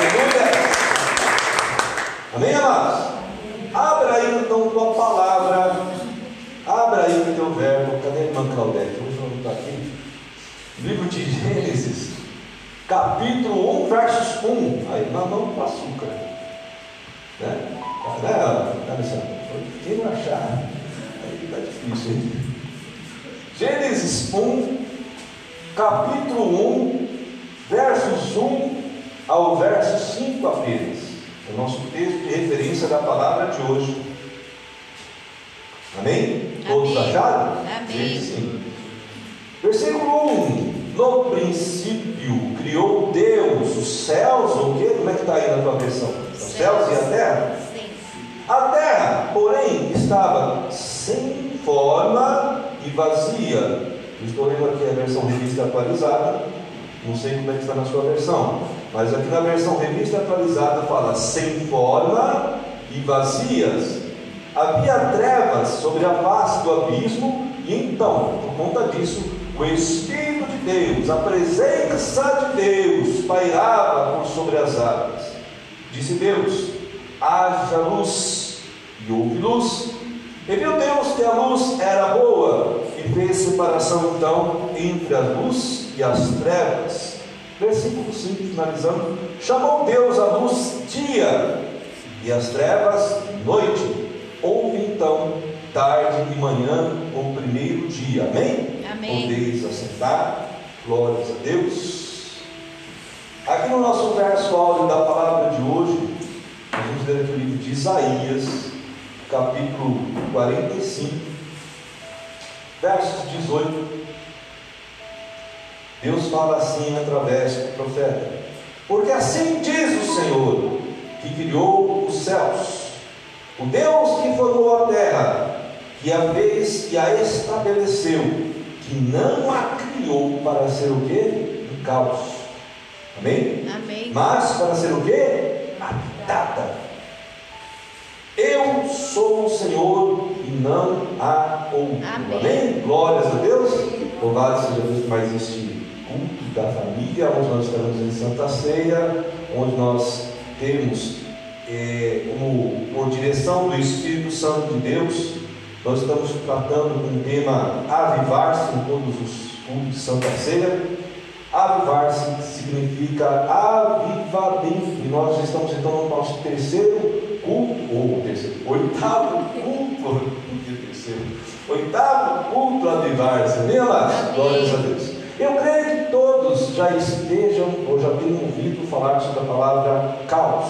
Aleluia! Amém, amados? Abra aí então tua palavra. Abra aí o teu verbo. Cadê a irmã Claudete? Não está aqui. Livro de Gênesis, capítulo 1, versos 1. Aí, na mão com açúcar. Né? Né, Alessandro? Quem não achar? Aí está difícil, hein? Gênesis 1, capítulo 1, versos 1 ao verso 5 apenas. É o nosso texto de referência da palavra de hoje. Amém? Todos acharam? Amém. Sim. Versículo 1. No princípio criou Deus os céus, o quê? Como é que está aí na tua versão? Os céus e a terra? Sim. A terra, porém, estava sem forma e vazia. Estou lendo aqui a versão revista atualizada. Não sei como é que está na sua versão. Mas aqui na versão revista atualizada fala sem forma e vazias. Havia trevas sobre a face do abismo, e então, por conta disso, o Espírito de Deus, a presença de Deus, pairava por sobre as águas. Disse Deus: haja luz, e houve luz. E viu Deus que a luz era boa, e fez separação então entre a luz e as trevas. Versículo 5, finalizando: chamou Deus a luz dia, e as trevas noite. Houve então tarde e manhã o primeiro dia. Amém? Amém. Podeis assentar. Glórias a Deus. Aqui no nosso verso áudio da palavra de hoje, nós vamos ler aqui o livro de Isaías, capítulo 45, versos 18. Deus fala assim através do profeta: Porque assim diz o Senhor, que criou os céus, o Deus que formou a terra, que a fez e a estabeleceu, que não a criou para ser o quê? Um caos. Amém? Amém. Mas para ser o quê? Habitada. Eu sou o Senhor e não há outro. Amém. Glórias a Deus. Louvado seja Deus mais este da família, onde nós estamos em Santa Ceia, onde nós temos eh, como por direção do Espírito Santo de Deus, nós estamos tratando com o tema avivar-se em todos os cultos de Santa Ceia. Avivar-se significa avivamento. E nós estamos então no nosso terceiro culto, ou terceiro, oitavo culto, terceiro, oitavo culto avivar-se. Amados? Amém. Glórias a Deus. Eu creio que todos já estejam ou já tenham ouvido falar sobre a palavra caos.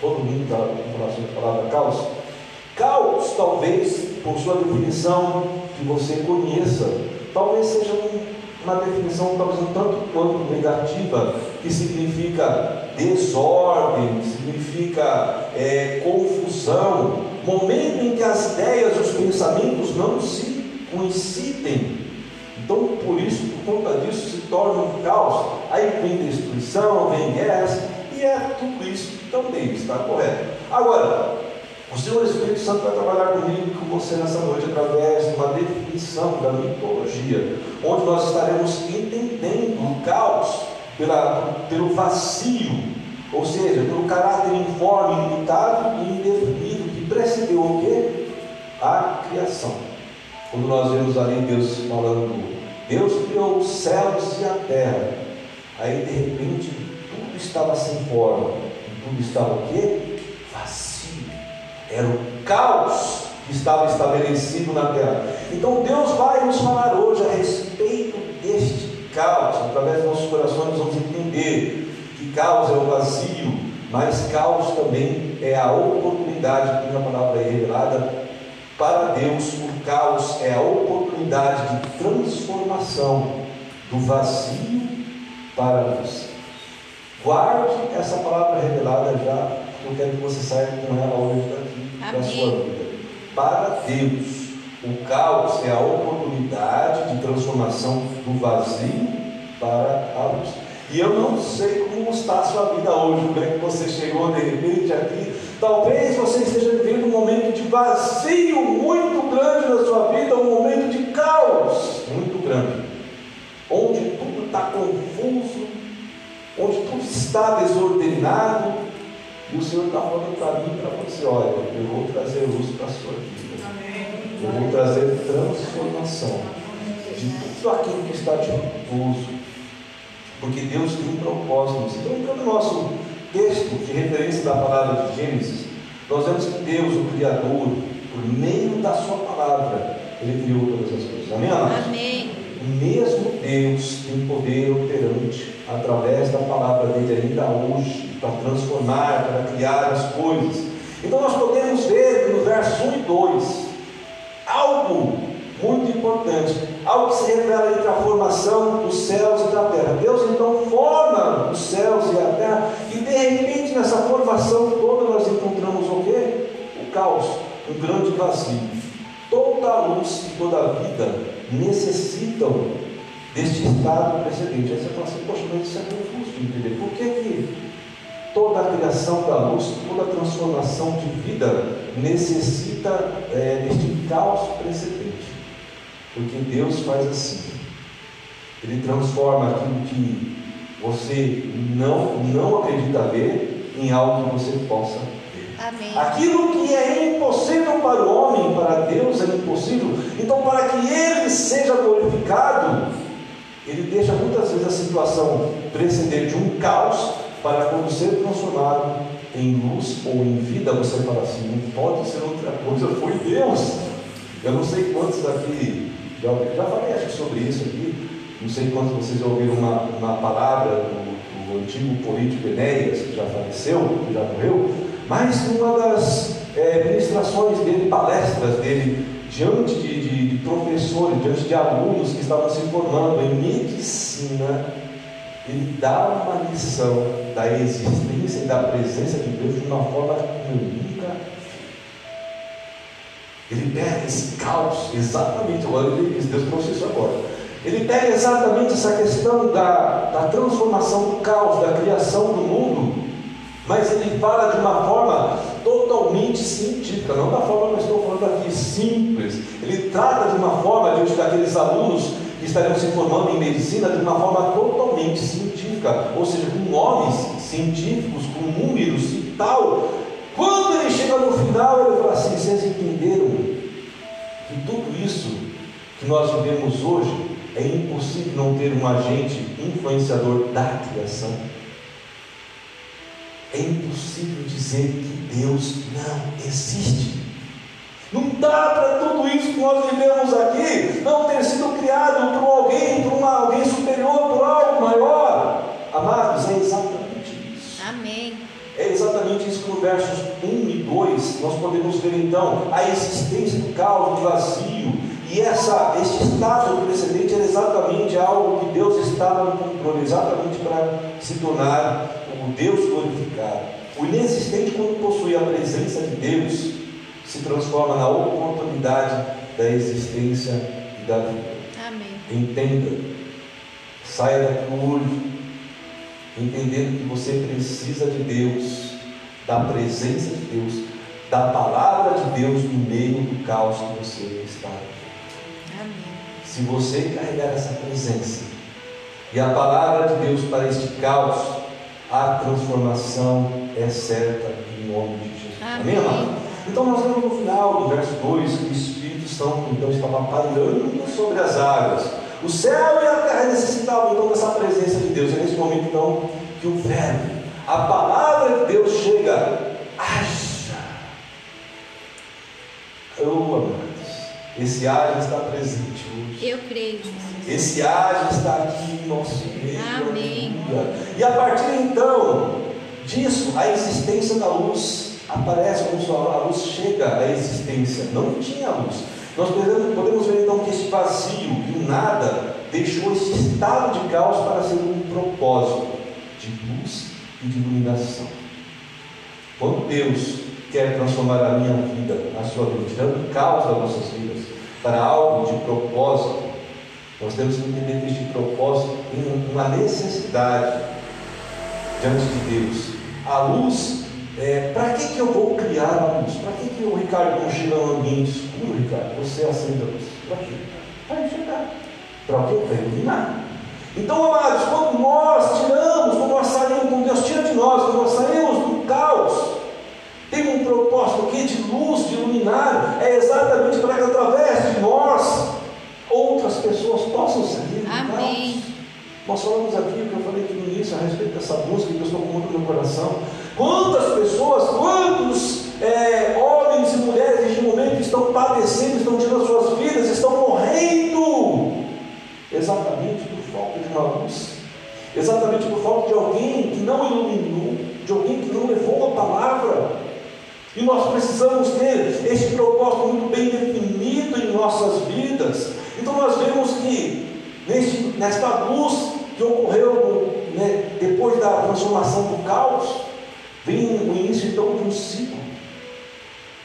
Todo mundo já ouviu falar sobre a palavra caos. Caos, talvez, por sua definição que você conheça, talvez seja um- uma definição talvez um tanto quanto negativa, que significa desordem, significa é, confusão, momento em que as ideias, os pensamentos não se coincidem. Então, por isso, por conta disso, se torna um caos. Aí vem destruição, vem guerras, e é tudo isso também está correto. Agora, o Senhor Espírito Santo vai trabalhar comigo e com você nessa noite através de uma definição da mitologia, onde nós estaremos entendendo o caos pela, pelo vazio, ou seja, pelo caráter informe, limitado e indefinido que precedeu o quê? A criação. Quando nós vemos ali Deus falando, Deus criou os céus e a terra, aí de repente tudo estava sem forma, e tudo estava o quê? Vazio. Era o caos que estava estabelecido na terra. Então Deus vai nos falar hoje a respeito deste caos. Através dos nossos corações nós vamos entender que caos é o vazio, mas caos também é a oportunidade, como a palavra é revelada, para Deus o caos é a oportunidade de transformação do vazio para a luz. Guarde essa palavra revelada já, porque eu quero que você saia com ela hoje daqui da Amém. sua vida. Para Deus, o caos é a oportunidade de transformação do vazio para a luz. E eu não sei como está a sua vida hoje, como é que você chegou de repente aqui. Talvez você esteja vivendo um momento de vazio muito grande na sua vida, um momento de caos muito grande, onde tudo está confuso, onde tudo está desordenado, e o Senhor está falando para mim para você: olha, eu vou trazer luz para a sua vida, eu vou trazer transformação de tudo aquilo que está dificultoso, porque Deus tem um propósito. Então, entrando no nosso texto de referência da palavra de Gênesis, nós vemos que Deus, o Criador, por meio da Sua palavra, Ele criou todas as coisas. Amém? Amém. O mesmo Deus tem poder operante através da palavra dele ainda hoje para transformar, para criar as coisas. Então nós podemos ver no verso 1 e 2 algo muito importante, algo que se revela entre a formação dos céus e da terra. Deus então forma os céus e a terra, e de repente nessa formação toda nós encontramos o quê? O caos, um grande vazio. Toda a luz e toda a vida necessitam deste estado precedente. Aí você fala assim, poxa, mas isso é confuso de entender. Por que, que toda a criação da luz, toda a transformação de vida necessita é, deste caos precedente? Porque Deus faz assim. Ele transforma aquilo que você não, não acredita ver em algo que você possa ver. Amém. Aquilo que é impossível para o homem, para Deus é impossível. Então, para que ele seja glorificado, ele deixa muitas vezes a situação preceder de um caos para quando ser transformado em luz ou em vida, você fala assim, não pode ser outra coisa, foi Deus. Eu não sei quantos aqui já, já falei acho, sobre isso aqui. Não sei quantos vocês ouviram uma, uma palavra do, do antigo político Enéas, que já faleceu, que já morreu, mas numa das é, ministrações dele, palestras dele, diante de, de, de professores, diante de alunos que estavam se formando em medicina, ele dá uma lição da existência e da presença de Deus de uma forma única ele pega esse caos, exatamente, agora ele diz, Deus trouxe isso agora. Ele pega exatamente essa questão da, da transformação do caos, da criação do mundo, mas ele fala de uma forma totalmente científica, não da forma que eu estou falando aqui, simples. Ele trata de uma forma, diante daqueles alunos que estariam se formando em medicina, de uma forma totalmente científica, ou seja, com nomes científicos, com números e tal, quando ele chega no final, ele fala assim: vocês entenderam que tudo isso que nós vivemos hoje é impossível não ter um agente influenciador da criação? É impossível dizer que Deus não existe. Não dá para tudo isso que nós vivemos aqui não ter sido criado por alguém, por uma, alguém superior, por algo maior. Amados, é exatamente isso. Amém. É exatamente isso que no versos 1 e 2 nós podemos ver então a existência do caos, do vazio, e essa, esse estado precedente era exatamente algo que Deus estava no controle, exatamente para se tornar o Deus glorificado. O inexistente, quando possui a presença de Deus, se transforma na oportunidade da existência e da vida. Amém. Entenda, saia daqui hoje entendendo que você precisa de Deus, da presença de Deus, da palavra de Deus no meio do caos que você está. Amém. Se você carregar essa presença e a palavra de Deus para este caos, a transformação é certa em nome de Jesus. Amém, Amém. Então nós vemos no final do verso 2 que o Espírito Santo então estava pairando sobre as águas. O céu e a terra necessitavam então dessa presença de Deus. É nesse momento então que o verbo, a palavra de Deus chega, haja. Oh, amados, esse haja está presente hoje. Eu creio. Esse haja está aqui em nosso meio. Amém. E a partir então disso, a existência da luz aparece, como a luz chega à existência. Não tinha luz. Nós podemos, ver então que esse vazio, o nada, deixou esse estado de caos para ser um propósito de luz iluminação. Quando Deus quer transformar a minha vida, a sua vida, tirando o caos das nossas vidas, para algo de propósito, nós temos que entender que este propósito tem uma necessidade diante de Deus. A luz, é, para que, que eu vou criar a luz? Para que, que o Ricardo, quando chega num ambiente escuro, Ricardo, você acende a luz? Para quê? Para enxergar. Para o quê? Para iluminar. Então, amados, quando nós tiramos, quando nós saímos, quando Deus tira de nós, quando nós saímos do caos, tem um propósito aqui de luz, de iluminar, é exatamente para que através de nós outras pessoas possam sair do Amém. caos. Nós falamos aqui, o que eu falei aqui no início, a respeito dessa música que Deus tocou muito no meu coração. Quantas pessoas, quantos é, homens e mulheres neste momento estão padecendo, estão tirando suas vidas, estão morrendo, exatamente por falta de uma luz, exatamente por falta de alguém que não iluminou, de alguém que não levou a palavra. E nós precisamos ter esse propósito muito bem definido em nossas vidas. Então nós vemos que neste, nesta luz que ocorreu né, depois da transformação do caos, vem o início então de um ciclo.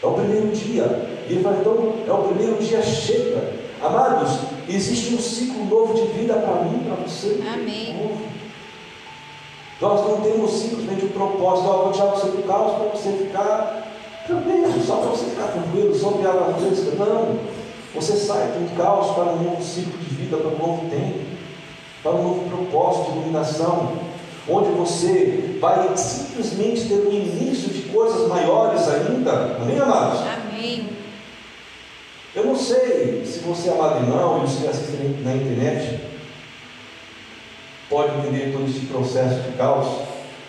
É o primeiro dia. E ele fala, então, é o primeiro dia chega. Amados, existe um ciclo novo de vida para mim, para você. Amém. Novo. Nós não temos simplesmente o propósito, ó, vou tirar você do caos para você ficar tranquilo, só para você ficar tranquilo, só de água fresca. Não. Você sai de um caos para um novo ciclo de vida, para um novo tempo, para um novo propósito de iluminação, onde você vai simplesmente ter um início de coisas maiores ainda. Amém, amados? Amém. Eu não sei se você é madrinão e você assiste na internet, pode entender todo esse processo de caos,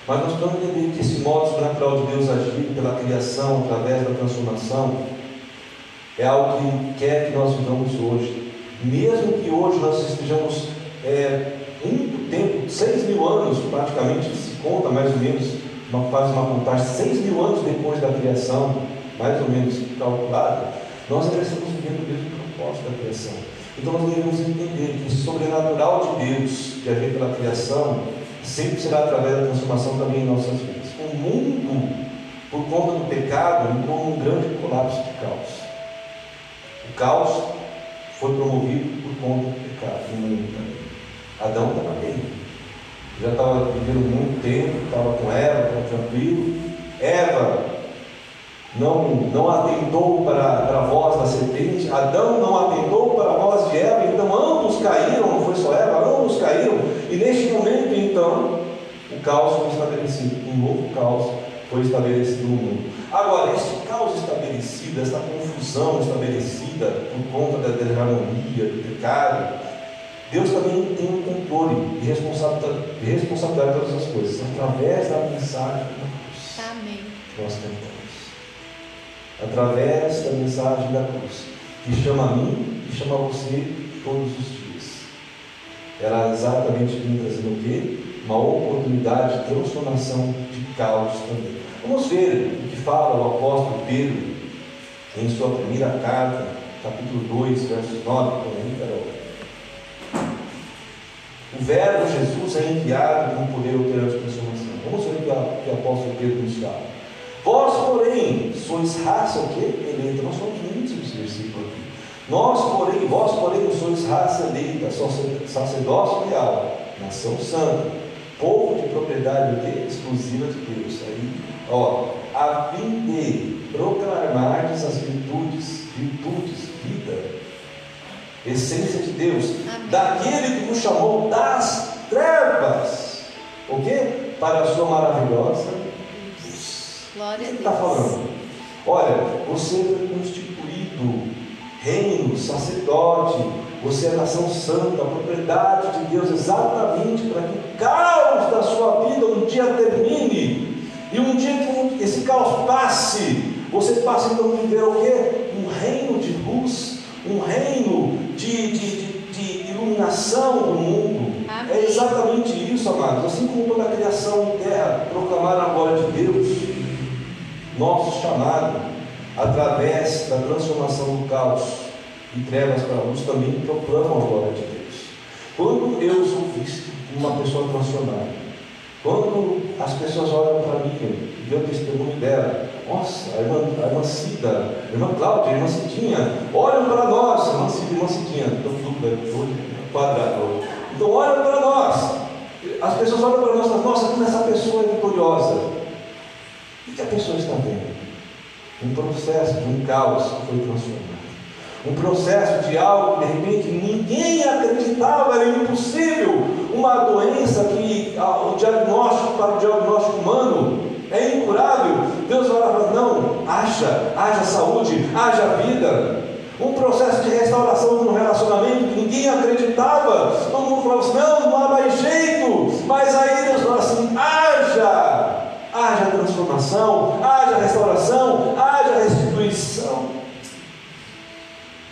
mas nós precisamos entender que esse modo sobrenatural de Deus agir pela criação, através da transformação, é algo que quer que nós vivamos hoje. Mesmo que hoje nós estejamos é, tempo, seis mil anos praticamente, se conta mais ou menos, uma, faz uma contagem, seis mil anos depois da criação, mais ou menos calculada, nós ainda estamos vivendo o mesmo propósito da criação. Então nós devemos entender que o sobrenatural de Deus, que agir pela criação, sempre será através da transformação também em nossas vidas. O mundo, por conta do pecado, entrou num grande colapso de caos. O caos foi promovido por conta do pecado. Adão estava bem. Já estava vivendo muito tempo, estava com Eva, estava tranquilo. Eva não, não atentou para, para a voz da serpente, Adão não atentou para a voz de Eva, então ambos caíram, não foi só Eva, ambos caíram, e neste momento então o caos foi estabelecido, um novo caos foi estabelecido no mundo. Agora, este caos estabelecido, esta confusão estabelecida por conta da desarmonia, do pecado, Deus também tem um controle e responsabilidade, de todas as coisas, através da mensagem da cruz. Amém. Nós tentamos através da mensagem da cruz, que chama a mim e chama a você todos os dias. Era exatamente vinha trazendo o quê? Uma oportunidade de transformação de caos também. Vamos ver o que fala o apóstolo Pedro em sua primeira carta, capítulo 2, versos 9, por aí, Carol. O verbo Jesus é enviado com poder operante de transformação. Vamos ver o que o apóstolo Pedro nos fala. Vós, porém, sois raça o quê? Eleita. Nós somos muitos nesse versículo aqui. Nós, porém, vós, porém, sois raça eleita, sacerdócio real, nação santa, povo de propriedade quê? exclusiva de Deus. Aí, ó, a fim de proclamardes as virtudes, virtudes, vida, essência de Deus, Amém. daquele que nos chamou das trevas, o quê? Para a sua maravilhosa luz. O Glória que a ele Deus. está falando? Olha, você foi constituído reino, sacerdote, você é nação santa, propriedade de Deus, exatamente para que o caos da sua vida um dia termine. E um dia que esse caos passe, você passe então a viver o quê? Um reino de luz, um reino de, de, de, de iluminação do mundo. Amém. É exatamente isso, amados. Assim como toda a criação terra proclamar a glória de Deus, nosso chamado, através da transformação do caos e trevas para a luz, também proclamam a glória de Deus. Quando eu sou visto como uma pessoa transformada, quando as pessoas olham para mim e vê o testemunho dela, nossa, a irmã, a irmã Cida, a irmã Cláudia, a irmã Cidinha, olham para nós, irmã Cida irmã Cidinha, estou hoje quadrado. Então olham para nós, as pessoas olham para nós e falam, nossa, como essa pessoa é vitoriosa. O que a pessoa está vendo? Um processo de um caos que foi transformado. Um processo de algo que de repente ninguém acreditava, era impossível. uma doença que ah, o diagnóstico para o diagnóstico humano é incurável, Deus vai lá e fala, não, haja, haja saúde, haja vida. Um processo de restauração de um relacionamento que ninguém acreditava. Todo mundo falava assim, não, não há mais jeito. Mas aí Deus fala assim, haja, haja transformação, haja restauração, haja restituição.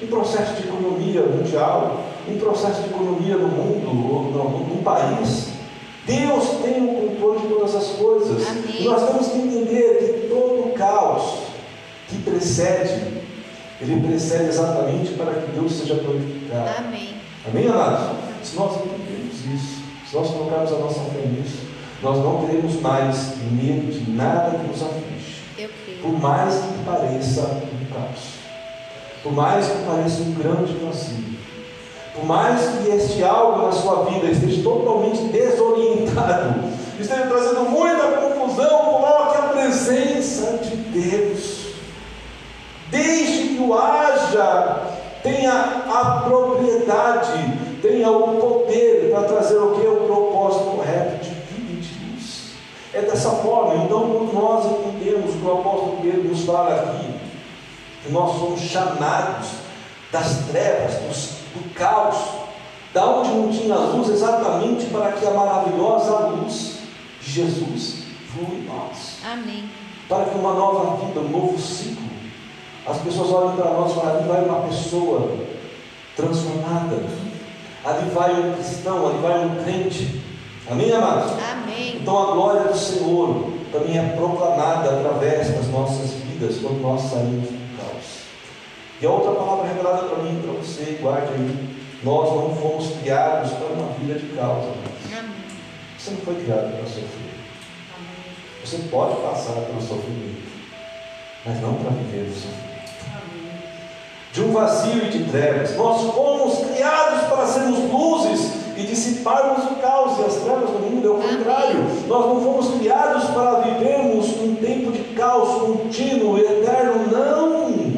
Um processo de economia mundial, um processo de economia no mundo, no, no, país. Deus tem o controle de todas as coisas. Amém. E nós temos que entender que todo o caos que precede, ele precede exatamente para que Deus seja glorificado. Amém. Amém, amados? Se nós entendemos isso, se nós colocarmos a nossa fé nisso, nós não teremos mais medo de nada que nos aflige. Por mais que pareça um caos, por mais que pareça um grande vazio, por mais que este algo na sua vida esteja totalmente desorientado, esteja trazendo muita confusão, coloque a presença de Deus. Deixe que o haja tenha a propriedade, tenha o poder para trazer o que? O propósito correto de. É dessa forma, então, quando nós entendemos que o apóstolo Pedro nos fala aqui, que nós somos chamados das trevas, dos, do caos, da onde não tinha luz, exatamente para que a maravilhosa luz de Jesus flua em nós Amém. para que uma nova vida, um novo ciclo. As pessoas olham para nós e falam: ali vai uma pessoa transformada, ali vai um cristão, ali vai um crente. Amém, amados? Amém. Então a glória do Senhor também é proclamada através das nossas vidas quando nós saímos do caos. E a outra palavra revelada para mim e para você, guarde aí: nós não fomos criados para uma vida de caos. Amém. Você não foi criado para sofrer. Você pode passar pelo sofrimento, mas não para viver o sofrimento. De um vazio e de trevas, nós fomos criados para sermos luzes e dissiparmos o caos e as trevas do mundo. É o contrário. Nós não fomos criados para vivermos um tempo de caos contínuo, eterno. Não!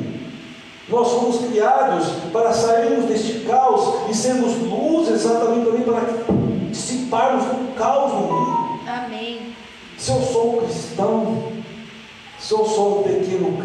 Nós fomos criados para sairmos deste caos e sermos luzes exatamente também para dissiparmos o caos no mundo. Amém. Se eu sou um cristão, se eu sou um pequeno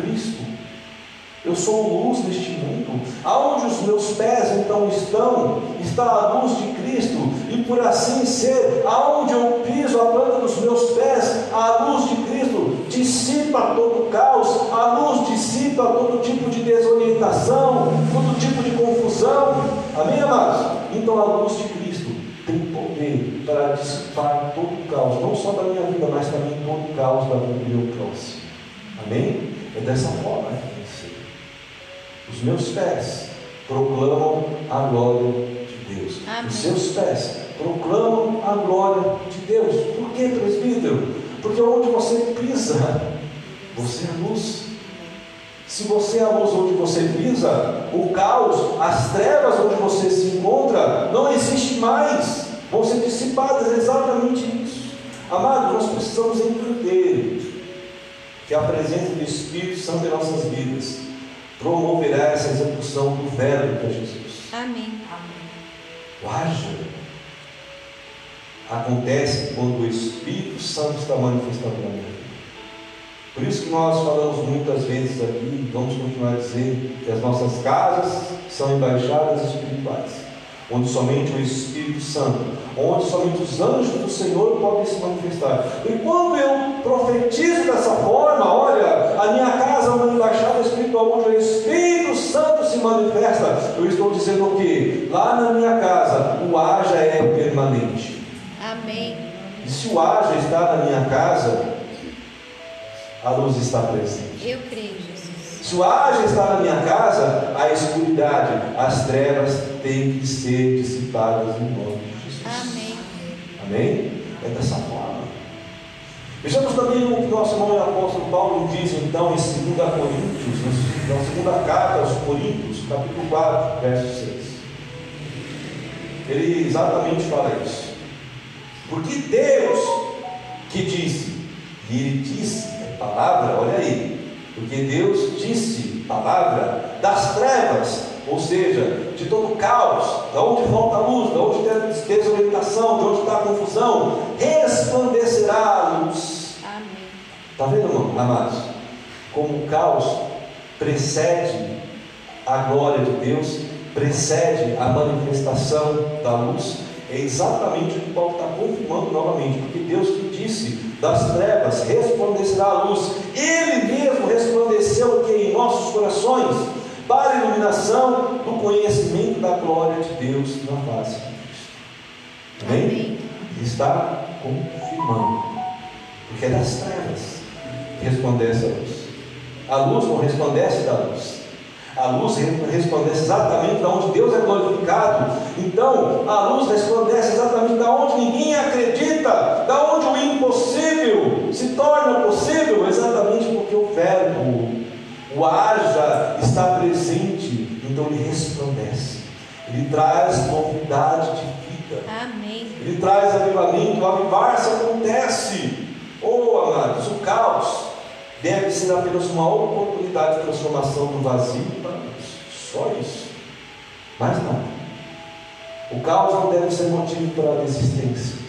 eu sou luz neste mundo. Aonde os meus pés então estão, está a luz de Cristo, e por assim ser, aonde eu piso a planta dos meus pés, a luz de Cristo dissipa todo o caos, a luz dissipa todo tipo de desorientação, todo tipo de confusão. Amém, amados? Então a luz de Cristo tem poder para dissipar todo o caos, não só da minha vida, mas também todo o caos da vida do meu próximo. Amém? É dessa forma Os meus pés proclamam a glória de Deus. Amém. Os seus pés proclamam a glória de Deus. Por que, presbítero? Porque onde você pisa, você é luz. Se você é a luz onde você pisa, o caos, as trevas onde você se encontra, não existe mais. Vão ser dissipadas, é exatamente isso. Amados, nós precisamos entender que a presença do Espírito Santo em nossas vidas promoverá essa execução do verbo para Jesus. Amém. O haja acontece quando o Espírito Santo está manifestado na minha vida. Por isso que nós falamos muitas vezes aqui, e vamos continuar a dizer, que as nossas casas são embaixadas espirituais, onde somente o Espírito Santo, onde somente os anjos do Senhor podem se manifestar. E quando eu profetizo dessa forma, olha, a minha casa é uma embaixada espiritual, onde o Espírito Santo se manifesta, eu estou dizendo o quê? Lá na minha casa, o haja é permanente. Amém. E se o haja está na minha casa, a luz está presente. Eu creio, Jesus. Haja está na minha casa, a escuridade, as trevas têm que ser dissipadas em nome de Jesus. Amém. Amém? É dessa forma. Vejamos também o que nosso irmão e apóstolo Paulo diz então em 2 Coríntios, na segunda carta aos Coríntios, capítulo 4, verso 6. Ele exatamente fala isso. Porque Deus que disse, e ele disse, é palavra, olha aí, porque Deus disse, palavra, das trevas, ou seja, de todo caos, da onde falta luz, da onde tem desorientação, de onde está a confusão, resplandecerá a luz. Está vendo, irmão, amados? Como o caos precede a glória de Deus, precede a manifestação da luz, é exatamente o que Paulo está confirmando novamente, porque Deus que disse das trevas resplandecerá a luz, Ele mesmo resplandeceu que em nossos corações, para a iluminação do conhecimento da glória de Deus na face de Cristo. Amém? Amém. Está confirmando, porque é das trevas que resplandece a luz. A luz não resplandece da luz. A luz resplandece exatamente da onde Deus é glorificado. Então, a luz resplandece exatamente da onde ninguém acredita, da onde o impossível se torna possível, exatamente porque o Verbo, o haja, está presente. Então, ele resplandece. Ele traz novidade de vida. Amém. Ele traz avivamento. O avivar-se acontece. Oh, amados, o caos deve ser apenas uma oportunidade de transformação do vazio para luz. Só isso. Mais nada. O caos não deve ser motivo para a desistência.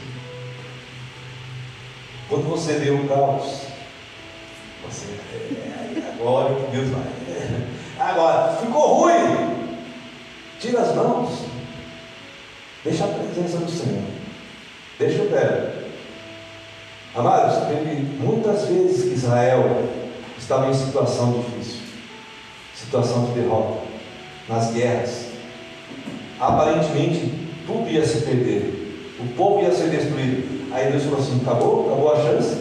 Quando você vê o caos, você é, agora que Deus vai. Agora, ficou ruim. Tira as mãos. Deixa a presença do Senhor. Deixa o pé. Amados, teve muitas vezes que Israel estava em situação difícil, situação de derrota, nas guerras. Aparentemente, tudo ia se perder, o povo ia ser destruído. Aí Deus falou assim: acabou, acabou a chance,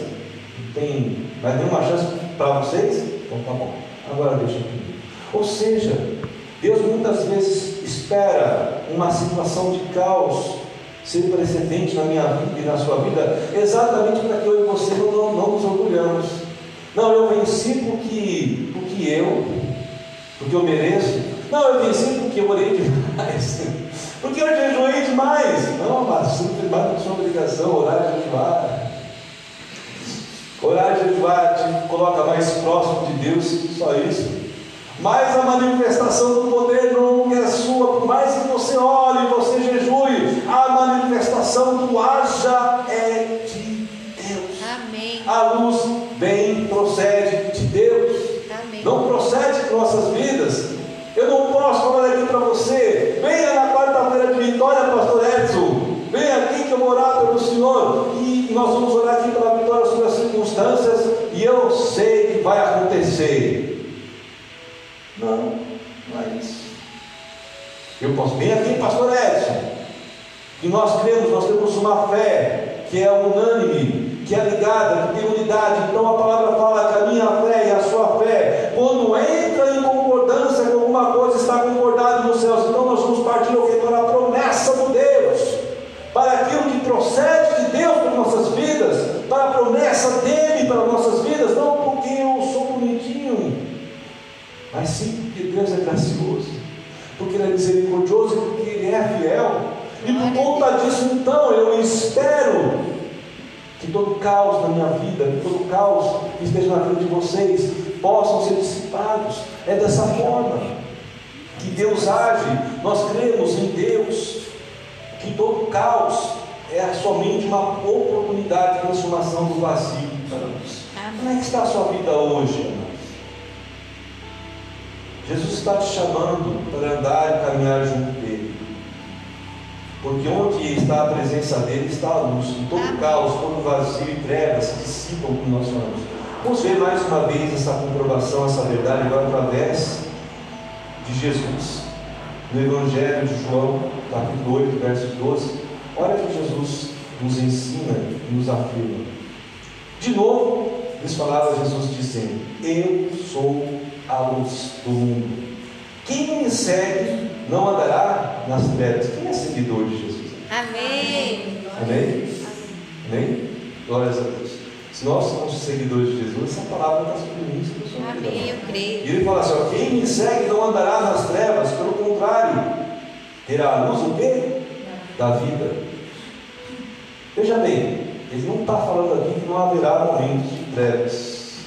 não tem mais nenhuma chance para vocês? Então tá bom, agora deixa comigo. Ou seja, Deus muitas vezes espera uma situação de caos ser precedente na minha vida e na sua vida, exatamente para que eu e você não, não, nos orgulhamos. Não, eu venci porque, porque eu, porque eu mereço. Não, eu venci porque eu orei demais. Porque eu jejuei demais. Não, mas você não sua obrigação, orar e jejuar. Orar jejuar te coloca mais próximo de Deus, só isso. Mas a manifestação do poder não é sua, por mais que você ore, você jejue, a manifestação do haja é de Deus. Amém. A luz vem, procede de Deus, Amém. não procede de nossas vidas. Eu não posso falar aqui para você, venha na quarta-feira de vitória, pastor Edson, venha aqui que eu vou orar pelo Senhor, e nós vamos orar aqui pela circunstâncias, e eu sei que vai acontecer. Não, não é isso. Eu posso vir aqui, pastor Edson, que nós cremos, nós temos uma fé que é unânime, que é ligada, que tem unidade. Então a palavra fala que a minha fé e a sua fé, quando entra em concordância com alguma coisa, está concordado nos céus. Então nós vamos partir o que? Para a promessa do Deus, para aquilo que procede de Deus para nossas vidas, para a promessa dele para nossas vidas, não porque eu sou bonitinho, mas sim porque Deus é gracioso, porque Ele é misericordioso e porque Ele é fiel. E por conta disso, então, eu espero que todo caos na minha vida, que todo caos que esteja na vida de vocês, possam ser dissipados. É dessa forma que Deus age. Nós cremos em Deus, que todo caos é somente uma oportunidade de transformação do vazio para nós. Como é que está a sua vida hoje? Jesus está te chamando para andar e caminhar junto dele. Porque onde está a presença dele está a luz. Em todo Amém. caos, todo vazio e trevas se dissipam como nós falamos. Vamos ver mais uma vez essa comprovação, essa verdade, agora através de Jesus. No Evangelho de João, capítulo 8, verso 12. Olha que Jesus nos ensina e nos afirma. De novo, lhes falava Jesus dizendo: Eu sou a luz do mundo. Quem me segue não andará nas trevas. Quem é seguidor de Jesus? Amém. Amém? Amém? Glórias a Deus. Se nós somos seguidores de Jesus, essa palavra está sobre mim. Amém. Eu E creio. ele fala assim: ó, quem me segue não andará nas trevas, pelo contrário, terá a luz o quê? Da vida. Veja bem, ele não está falando aqui que não haverá momentos de trevas.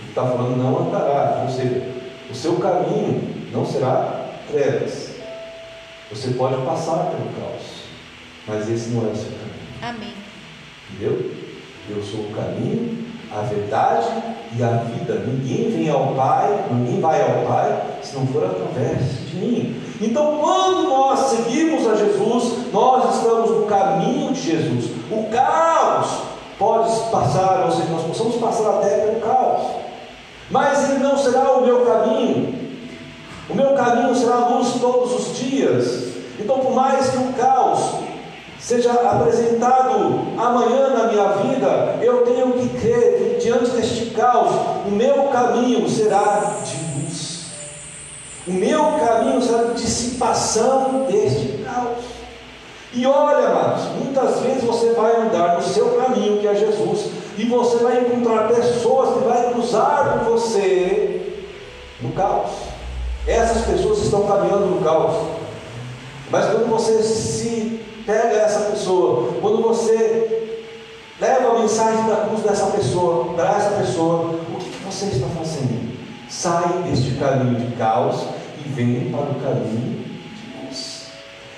Ele está falando não andará, ou seja, o seu caminho não será trevas. Você pode passar pelo caos, mas esse não é o seu caminho. Amém. Entendeu? Eu sou o caminho, a verdade e a vida. Ninguém vem ao Pai, ninguém vai ao Pai se não for através de mim. Então, quando nós seguimos a Jesus, nós estamos no caminho de Jesus. O caos pode passar, ou seja, nós possamos passar até pelo caos, mas ele não será o meu caminho. O meu caminho será a luz todos os dias. Então, por mais que o caos seja apresentado amanhã na minha vida, eu tenho que crer que diante deste caos, o meu caminho será de. O meu caminho será dissipação deste caos. E olha, amados, muitas vezes você vai andar no seu caminho, que é Jesus, e você vai encontrar pessoas que vai cruzar com você no caos. Essas pessoas estão caminhando no caos. Mas quando você se pega essa pessoa, quando você leva a mensagem da cruz dessa pessoa, para essa pessoa, o que você está fazendo? Sai deste caminho de caos e vem para o caminho de luz.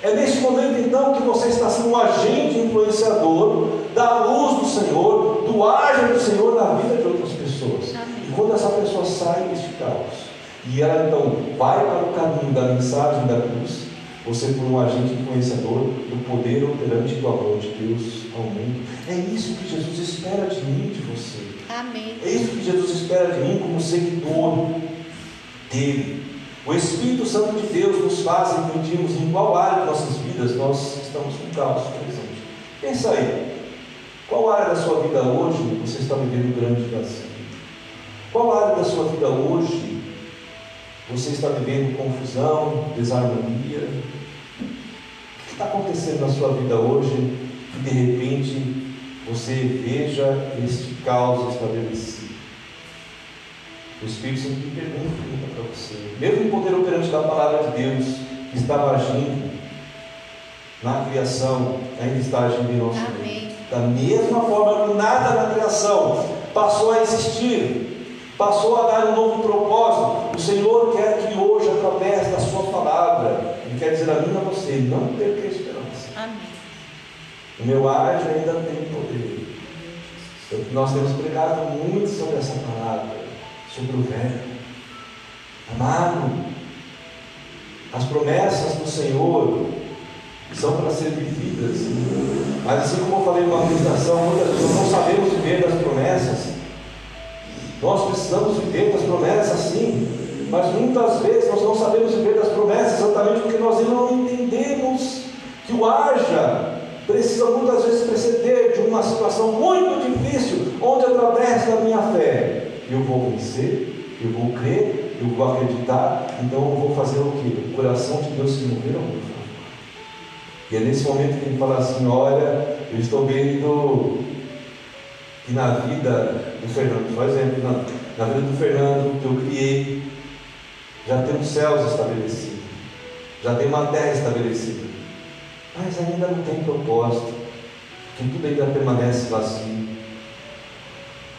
É neste momento então que você está sendo um agente influenciador da luz do Senhor, do ágio do Senhor na vida de outras pessoas. Amém. E quando essa pessoa sai deste caos, e ela então vai para o caminho da mensagem da cruz, você for um agente influenciador do poder operante do amor de Deus ao mundo. É isso que Jesus espera de mim, de você. Amém. É isso que Jesus espera de mim como seguidor dele. O Espírito Santo de Deus nos faz entendermos em qual área de nossas vidas nós estamos com caos presente. Pensa aí. Qual área da sua vida hoje você está vivendo grande vazio? Qual área da sua vida hoje você está vivendo confusão, desarmonia? O que está acontecendo na sua vida hoje que de repente você veja este caos estabelecido? O Espírito Santo me pergunta, para você. Mesmo o poder operante da palavra de Deus que estava agindo na criação, ainda está agindo em nosso meio. Da mesma forma que nada na criação passou a existir, passou a dar um novo propósito. O Senhor quer que hoje, através da Sua palavra, Ele quer dizer a mim a você: não perca a esperança. Amém. O meu ágio ainda tem poder. Nós temos pregado muito sobre essa palavra, sobre o velho. Amado, as promessas do Senhor são para ser vividas. Mas assim como eu falei numa meditação, muitas vezes não sabemos viver das promessas. Nós precisamos viver das promessas sim, mas muitas vezes nós não sabemos viver das promessas exatamente porque nós ainda não entendemos que o haja precisa muitas vezes preceder de uma situação muito difícil, onde através da minha fé eu vou vencer, eu vou crer, eu vou acreditar, então eu vou fazer o que? O coração de Deus se mover ao. E é nesse momento que ele fala assim: Olha, eu estou vendo que na vida do Fernando, por exemplo, na, na vida do Fernando que eu criei, já tem os céus estabelecidos, já tem uma terra estabelecida, mas ainda não tem propósito, que tudo ainda permanece vazio.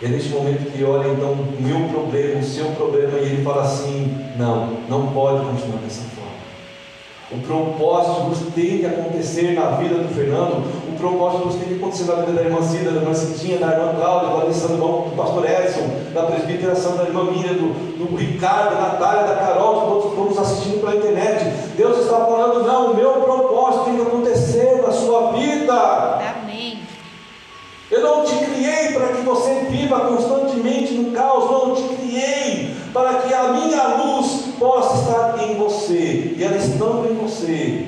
É neste momento que olha então o meu problema, o seu problema, e ele fala assim: Não, não pode continuar dessa forma. O propósito luz tem que acontecer na vida do Fernando, o propósito luz tem que acontecer na vida da irmã Cida, da irmã Cintinha, da irmã Cláudia, do Alessandro, do pastor Edson, da presbiteração da irmã Miriam, do, do Ricardo, da Natália, da Carol, de todos que estão nos assistindo pela internet. Deus está falando, não, o meu propósito tem que acontecer na sua vida. Amém. Eu não te criei para que você viva constantemente no caos, não, te criei para que a minha luz possa estar em você. E ela estando em você,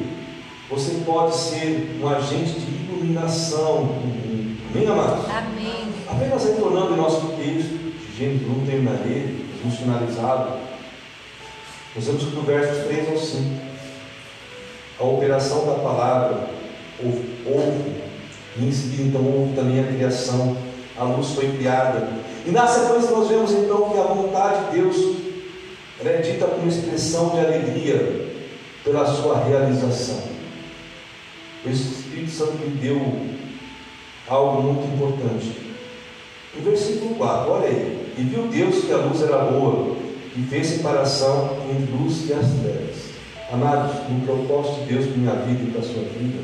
você pode ser um agente de iluminação mundo. Amém, amados? Amém. Apenas retornando em nosso texto, de Gênesis 1, terminarei, vamos finalizado. Nós vemos que do versos 3 ao 5, a operação da palavra houve e em seguida então houve também a criação, a luz foi criada. E na sequência nós vemos então que a vontade de Deus é dita como expressão de alegria pela sua realização. O Espírito Santo lhe deu algo muito importante. No versículo 4, olha aí. E viu Deus que a luz era boa, e fez separação entre luz e as trevas. Amados, no propósito de Deus para minha vida e para a sua vida,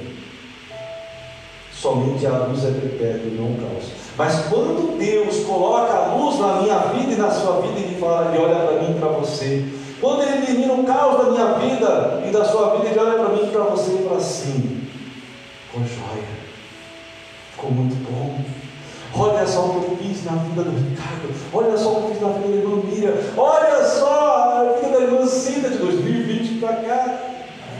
somente a luz é perpétua e não caos. Mas quando Deus coloca a luz na minha vida e na sua vida, Ele fala, Ele olha para mim e para você. Quando Ele elimina o caos da minha vida e da sua vida, Ele olha para mim e para você e fala assim, com joia, ficou muito bom. Olha só o que eu fiz na vida do Ricardo. Olha só o que eu fiz na vida da irmã Miriam. Olha só a vida da irmã Cida de 2020 para cá.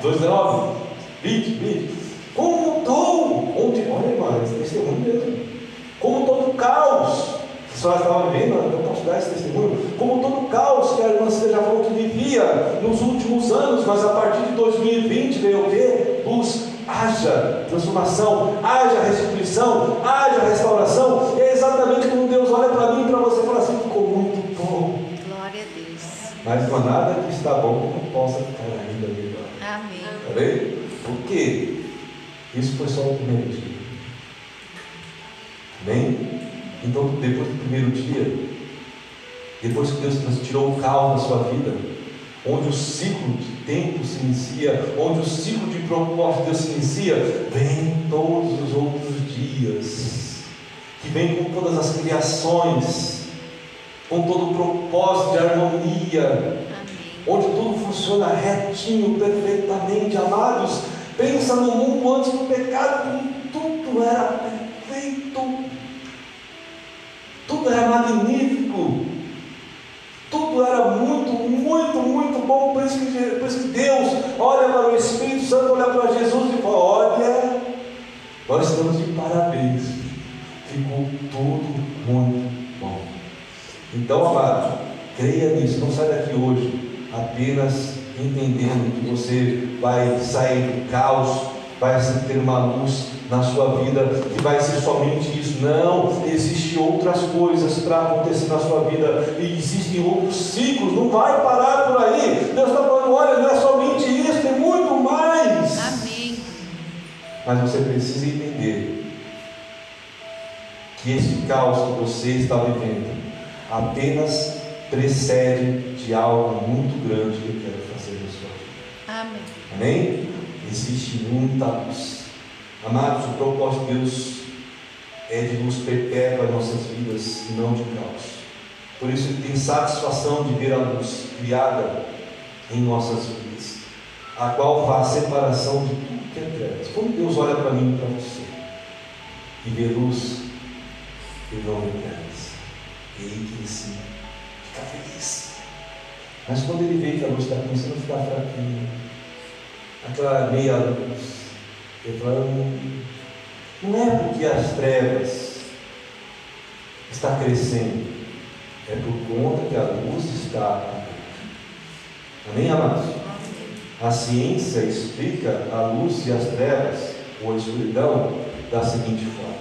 2019, 20, 20. Como mudou? Onde? Olha, irmã, esse testemunho mesmo. Como todo o caos a senhora estava vivendo, eu posso dar esse testemunho. Como todo o caos que a irmã Cida já falou que vivia nos últimos anos, mas a partir de 2020 veio o quê? Luz haja transformação, haja restituição, haja restauração. É exatamente como Deus olha para mim e para você e fala assim: ficou muito bom. Glória a Deus. Mas não há nada que está bom que não possa ficar ainda melhor. Amém. Vendo? Por quê? Isso foi só o primeiro dia. Amém? Então, depois do primeiro dia, depois que Deus tirou o caos da sua vida, onde o ciclo de tempo se inicia, onde o ciclo de propósito de Deus se inicia, vem todos os outros dias, que vem com todas as criações, com todo o propósito de harmonia, onde tudo funciona retinho, perfeitamente, amados. Pensa no mundo antes do pecado, como tudo era perfeito, tudo era magnífico, tudo era muito, muito, muito bom. Por isso que, por isso que Deus olha para o Espírito Santo, olha para Jesus e fala: Olha, nós estamos de parabéns, ficou tudo muito bom. Então, amado, creia nisso, não sai daqui hoje apenas entendendo que você vai sair do caos, vai ter uma luz na sua vida que vai ser somente isso. Não, existem outras coisas para acontecer na sua vida e existem outros ciclos. Não vai parar por aí. Deus está falando: olha, não é somente isso, tem muito mais. Amém. Mas você precisa entender que esse caos que você está vivendo apenas precede de algo muito grande que eu quero fazer na sua vida. Amém. Amém? Existe muita luz. Amados, o propósito de Deus é de luz perpétua em nossas vidas e não de caos. Por isso ele tem satisfação de ver a luz criada em nossas vidas, a qual faz separação de tudo que é trevas. Quando Deus olha para mim e para você e vê luz, ele não vê trevas. E aí que ele se fica feliz. Mas quando ele vê que a luz está começando a ficar fraquinha, aquela meia luz, fala, não, não é porque as trevas está crescendo, é por conta que a luz está Amém, amados? A ciência explica a luz e as trevas, ou a escuridão, da seguinte forma: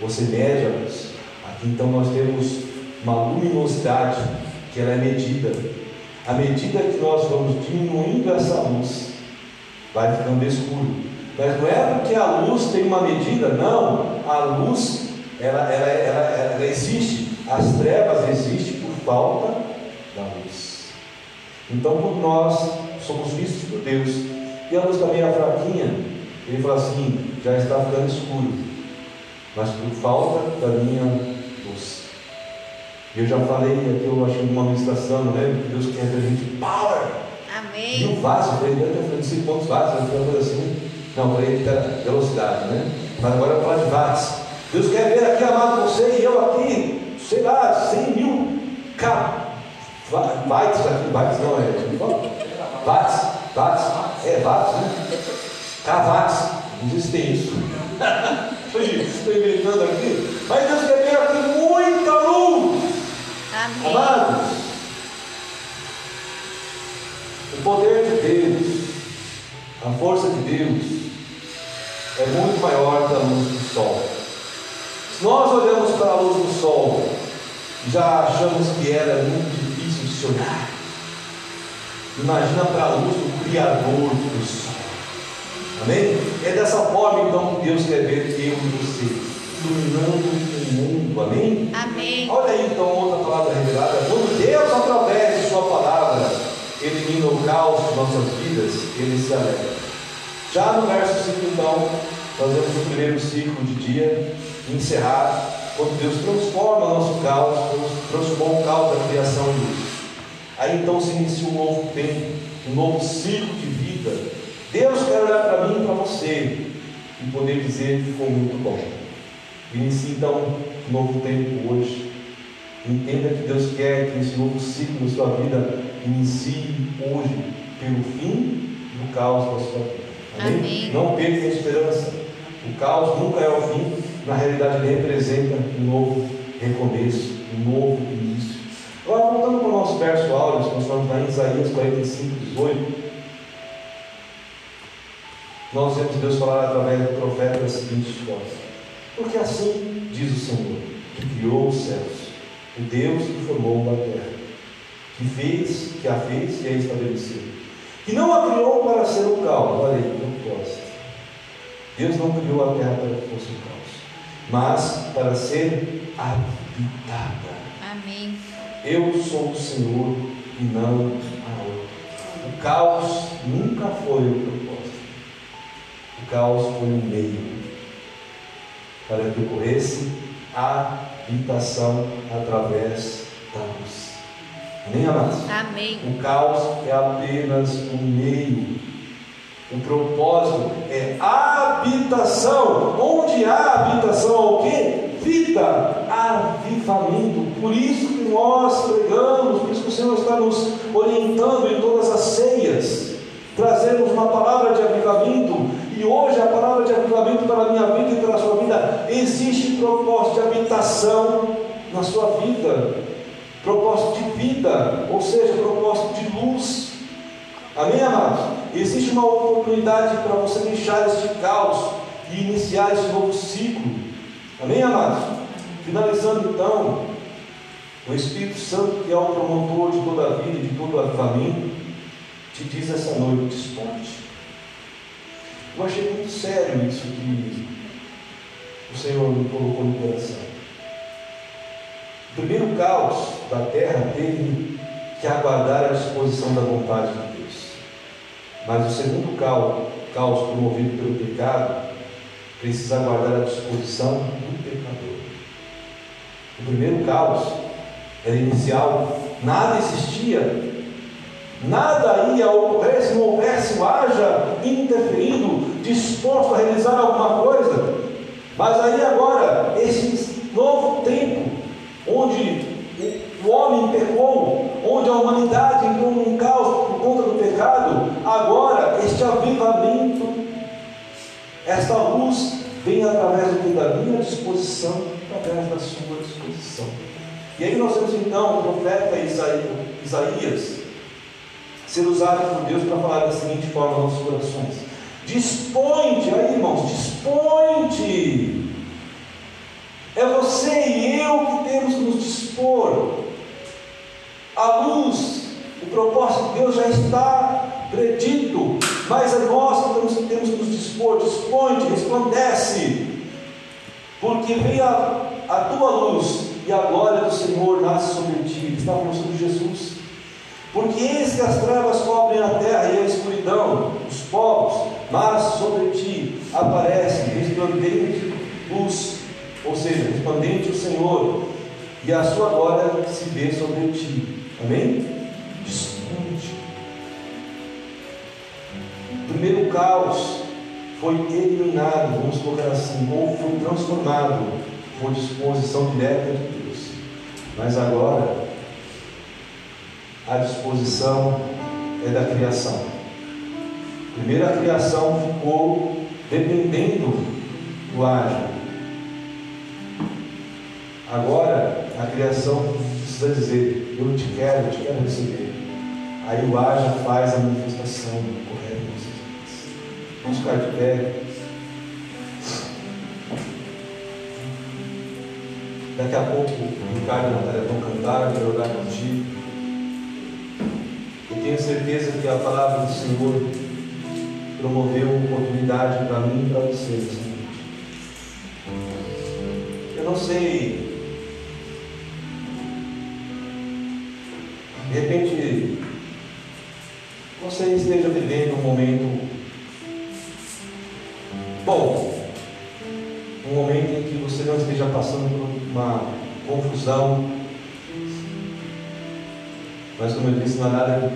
você mede a luz. Aqui então nós temos uma luminosidade que ela é medida. À medida que nós vamos diminuindo essa luz, vai ficando escuro. Mas não é porque a luz tem uma medida, não. A luz, ela, ela, ela, ela existe. As trevas existem por falta da luz. Então, quando nós somos vistos por Deus e a luz também é fraquinha, ele fala assim: já está ficando escuro, mas por falta da minha luz. Eu já falei aqui, eu acho uma ministração, que Deus quer ver a gente power. Amém. E o vaso, eu falei, eu falei, não sei quantos vasos, eu falei assim. Não, falei da velocidade, né? Mas agora eu vou falar de vasos. Deus quer ver aqui, amado, você e eu aqui, sei lá, 100 mil K. Bytes aqui, bytes não é. Watts, watts, é watts, né? K-watts, não sei se tem isso. Estou inventando aqui. Mas Deus quer ver aqui muita luz. Amém. Amados, o poder de Deus, a força de Deus, é muito maior que a luz do sol. Se nós olhamos para a luz do sol, já achamos que ela é muito difícil de se olhar. Imagina para a luz do Criador do sol. Amém? É dessa forma então que Deus quer ver eu e você, iluminando o mundo. Amém? Amém. Olha aí então outra palavra revelada. Quando Deus, através de Sua palavra, elimina o caos de nossas vidas, ele se alegra. Já no verso 5, então, nós vemos o primeiro ciclo de dia encerrar, quando Deus transforma nosso caos, transformou o caos da criação em luz. Aí então se inicia um novo tempo, um novo ciclo de vida. Deus quer olhar para mim e para você e poder dizer que foi muito bom. Inicie então um novo tempo hoje. Entenda que Deus quer que esse novo ciclo na sua vida inicie hoje, pelo fim do caos da sua vida. Amém? Amém. Não perca a esperança. O caos nunca é o fim, na realidade ele representa um novo recomeço, um novo início. Agora, voltando para o nosso verso áureo, nós estamos lá em Isaías 45, 18. Nós vemos Deus falar através do profeta da seguinte forma: Porque assim diz o Senhor, que criou os céus, o Deus que formou a terra, que fez, que a fez e a estabeleceu, que não a criou para ser um caos, olha aí, propósito. Deus não criou a terra para que fosse um caos, mas para ser habitada. Amém. Eu sou o Senhor e não a outro. O caos nunca foi o propósito. O caos foi um meio para que ocorresse a habitação através da luz. Amém, amados? Amém. O caos é apenas um meio. O propósito é habitação. Onde há habitação ao quê? Vida, avivamento. Por isso que nós pregamos, por isso que o Senhor está nos orientando em todas as ceias. Trazemos uma palavra de avivamento e hoje a palavra de avivamento para a minha vida e para a sua vida existe propósito de habitação na sua vida, propósito de vida, ou seja, propósito de luz. Amém, amados? Existe uma oportunidade para você deixar este caos e iniciar esse novo ciclo. Amém, amados? Finalizando então, o Espírito Santo, que é o promotor de toda a vida e de todo o avivamento, te diz essa noite: desponte. Eu achei muito sério isso que o Senhor me colocou no coração. O primeiro caos da terra teve que aguardar a disposição da vontade de Deus. Mas o segundo caos, caos promovido pelo pecado, precisa aguardar a disposição do pecador. O primeiro caos era inicial, nada existia Nada ia ocorrer se não houvesse o haja interferido, disposto a realizar alguma coisa. Mas aí agora, esse novo tempo, onde o homem pecou, onde a humanidade entrou num caos por conta do pecado, agora este avivamento, esta luz vem através do que da minha disposição, através da sua disposição. E aí nós temos então o profeta Isaías ser usado por Deus para falar da seguinte forma aos nossos corações: Dispõe-te, aí irmãos, dispõe-te. É você e eu que temos que nos dispor. A luz, o propósito de Deus já está predito, mas é nós que temos, temos que nos dispor. Dispõe-te, resplandece, porque vem a, a tua luz e a glória do Senhor nasce sobre ti. Está falando sobre Jesus. Porque eis que as trevas cobrem a terra e a escuridão, os povos, mas sobre ti aparece resplandente luz, ou seja, resplandente o Senhor, e a sua glória se vê sobre ti. Amém? Desponte. O primeiro caos foi eliminado, vamos colocar assim, ou foi transformado por disposição direta de Deus. Mas agora a disposição é da criação. Primeiro a criação ficou dependendo do ágio. Agora a criação precisa dizer, eu te quero, eu te quero receber. Aí o ágio faz a manifestação correta. Vamos ficar de pé. Daqui a pouco o Ricardo e a Natália vão cantar, eu quero orar contigo. Tenho certeza que a palavra do Senhor promoveu oportunidade para mim e para vocês. Eu não sei. De repente, você esteja vivendo um momento bom, um momento em que você não esteja passando por uma confusão, mas como eu disse, há nada,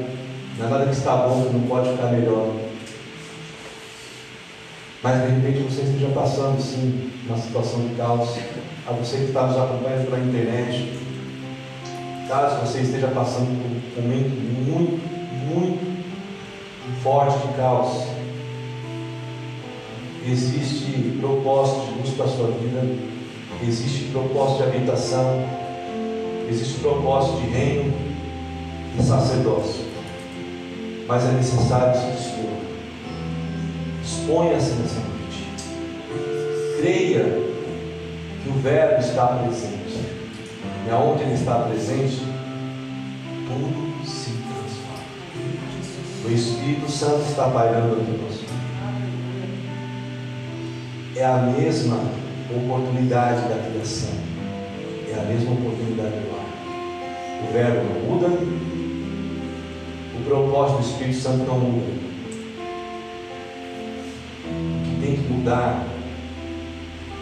não nada que está bom não pode ficar melhor. Mas de repente você esteja passando sim uma situação de caos. A você que está nos acompanhando pela internet, caso você esteja passando por um momento muito, muito forte de caos, existe propósito de luz para a sua vida, existe propósito de habitação, existe propósito de reino e sacerdócio. Mas é necessário se dispor. Exponha-se nessa noite. Creia que o Verbo está presente. E aonde ele está presente, tudo se transforma. O Espírito Santo está pairando aqui conosco. É a mesma oportunidade da criação. É a mesma oportunidade do ar. O verbo não muda, o propósito do Espírito Santo não muda. O que tem que mudar,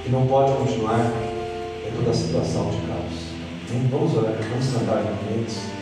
que não pode continuar, é toda a situação de caos. Vamos orar, vamos cantar momentos.